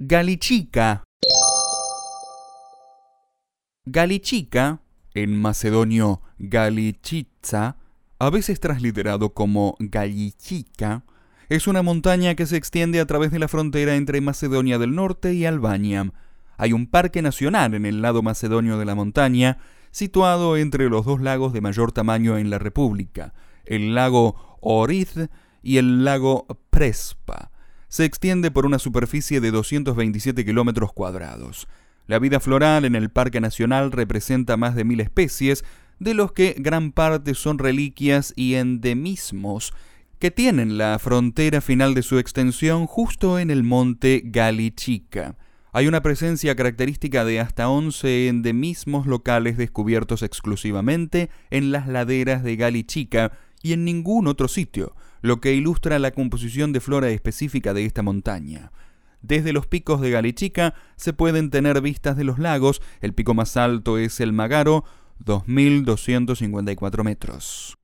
Galichica. Galichica, en macedonio Galichitza, a veces transliterado como Galichica, es una montaña que se extiende a través de la frontera entre Macedonia del Norte y Albania. Hay un parque nacional en el lado macedonio de la montaña, situado entre los dos lagos de mayor tamaño en la República, el lago Oriz y el lago Prespa se extiende por una superficie de 227 kilómetros cuadrados. La vida floral en el Parque Nacional representa más de mil especies, de los que gran parte son reliquias y endemismos que tienen la frontera final de su extensión justo en el monte Galichica. Hay una presencia característica de hasta 11 endemismos locales descubiertos exclusivamente en las laderas de Galichica y en ningún otro sitio, lo que ilustra la composición de flora específica de esta montaña. Desde los picos de Galichica se pueden tener vistas de los lagos, el pico más alto es el Magaro, 2.254 metros.